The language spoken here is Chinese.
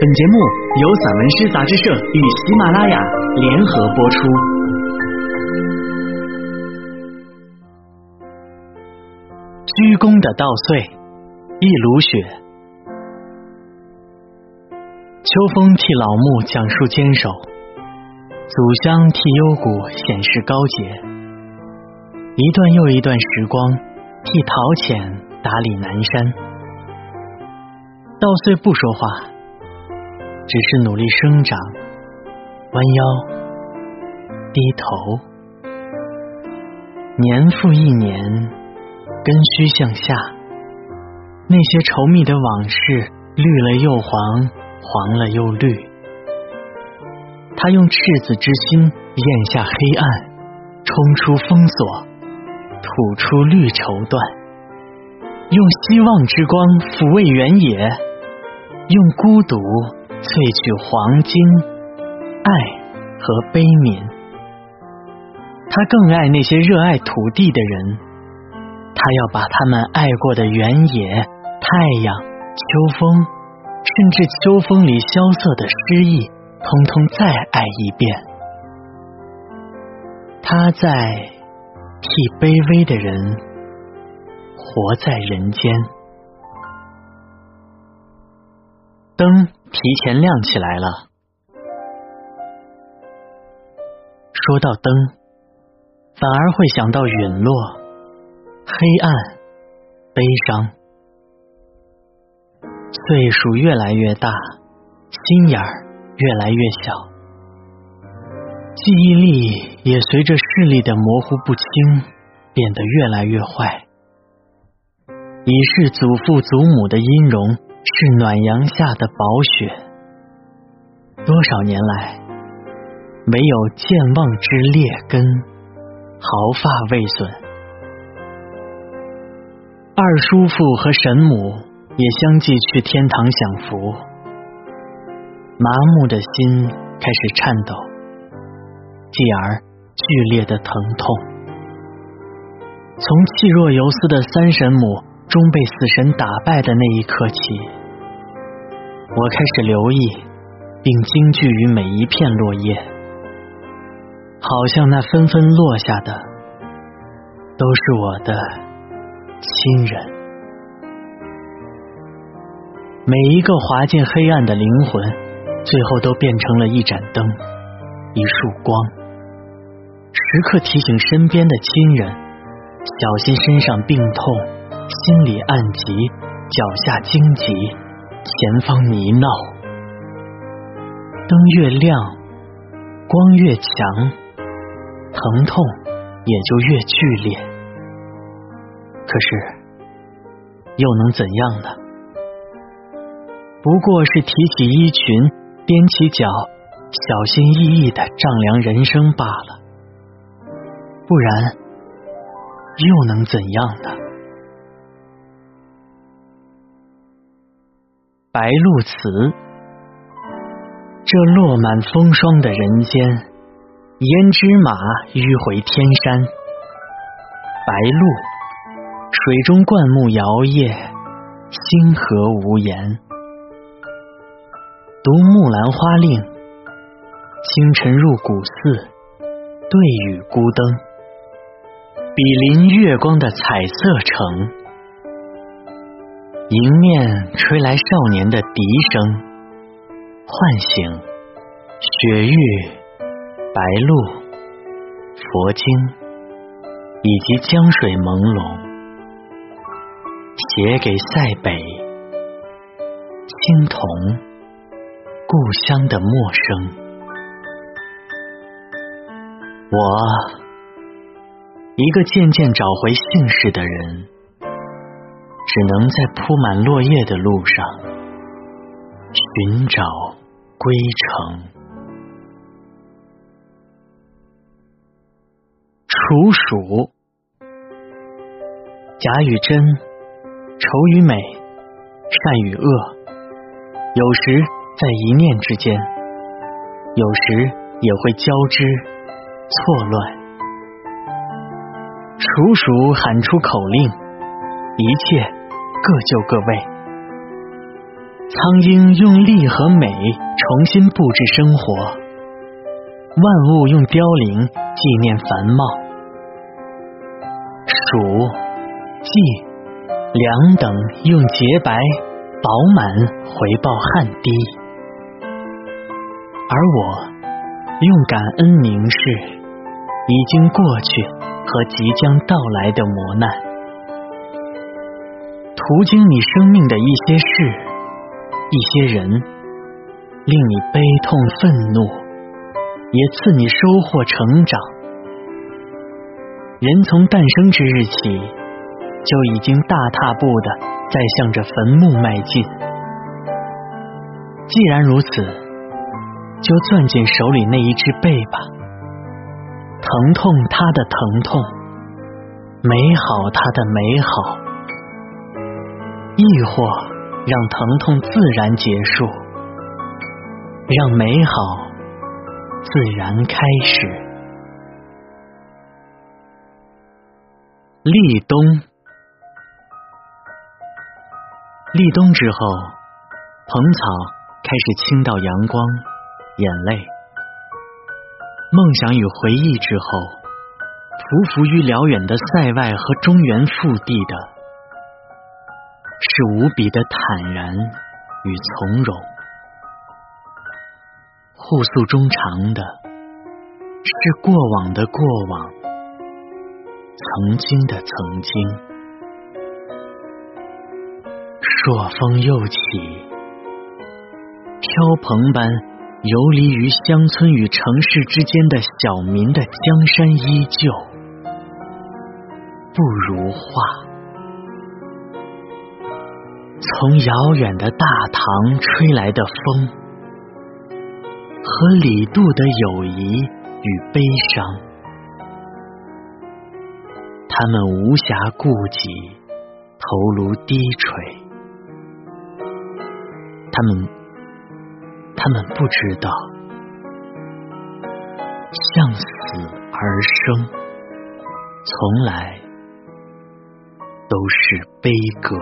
本节目由散文诗杂志社与喜马拉雅联合播出。鞠躬的稻穗，一炉雪。秋风替老木讲述坚守，祖香替幽谷显示高洁。一段又一段时光，替陶潜打理南山。稻穗不说话。只是努力生长，弯腰，低头，年复一年，根须向下。那些稠密的往事，绿了又黄，黄了又绿。他用赤子之心咽下黑暗，冲出封锁，吐出绿绸缎，用希望之光抚慰原野，用孤独。萃取黄金、爱和悲悯，他更爱那些热爱土地的人。他要把他们爱过的原野、太阳、秋风，甚至秋风里萧瑟的诗意，通通再爱一遍。他在替卑微的人活在人间。灯。提前亮起来了。说到灯，反而会想到陨落、黑暗、悲伤。岁数越来越大，心眼儿越来越小，记忆力也随着视力的模糊不清变得越来越坏。已是祖父祖母的音容。是暖阳下的薄雪，多少年来没有健忘之劣根，毫发未损。二叔父和神母也相继去天堂享福，麻木的心开始颤抖，继而剧烈的疼痛。从气若游丝的三神母终被死神打败的那一刻起。我开始留意，并惊惧于每一片落叶，好像那纷纷落下的都是我的亲人。每一个滑进黑暗的灵魂，最后都变成了一盏灯，一束光，时刻提醒身边的亲人，小心身上病痛，心里暗疾，脚下荆棘。前方泥淖，灯越亮，光越强，疼痛也就越剧烈。可是，又能怎样呢？不过是提起衣裙，踮起脚，小心翼翼的丈量人生罢了。不然，又能怎样呢？白露词，这落满风霜的人间，胭脂马迂回天山。白露，水中灌木摇曳，星河无言。读木兰花令，清晨入古寺，对雨孤灯，比邻月光的彩色城。迎面吹来少年的笛声，唤醒雪域、白鹭、佛经以及江水朦胧，写给塞北青铜故乡的陌生。我，一个渐渐找回姓氏的人。只能在铺满落叶的路上寻找归程。处暑，假与真，丑与美，善与恶，有时在一念之间，有时也会交织错乱。处暑喊出口令，一切。各就各位，苍鹰用力和美重新布置生活，万物用凋零纪念繁茂。鼠、稷、梁等用洁白饱满回报汗滴，而我用感恩凝视已经过去和即将到来的磨难，途经你生命的一些事。一些人令你悲痛愤怒，也赐你收获成长。人从诞生之日起，就已经大踏步的在向着坟墓迈进。既然如此，就攥紧手里那一只背吧，疼痛它的疼痛，美好它的美好，亦或。让疼痛自然结束，让美好自然开始。立冬，立冬之后，蓬草开始倾倒阳光、眼泪、梦想与回忆之后，匍匐于辽远的塞外和中原腹地的。是无比的坦然与从容，互诉衷肠的，是过往的过往，曾经的曾经。朔风又起，飘蓬般游离于乡村与城市之间的小民的江山依旧，不如画。从遥远的大唐吹来的风，和李杜的友谊与悲伤，他们无暇顾及，头颅低垂。他们，他们不知道，向死而生，从来都是悲歌。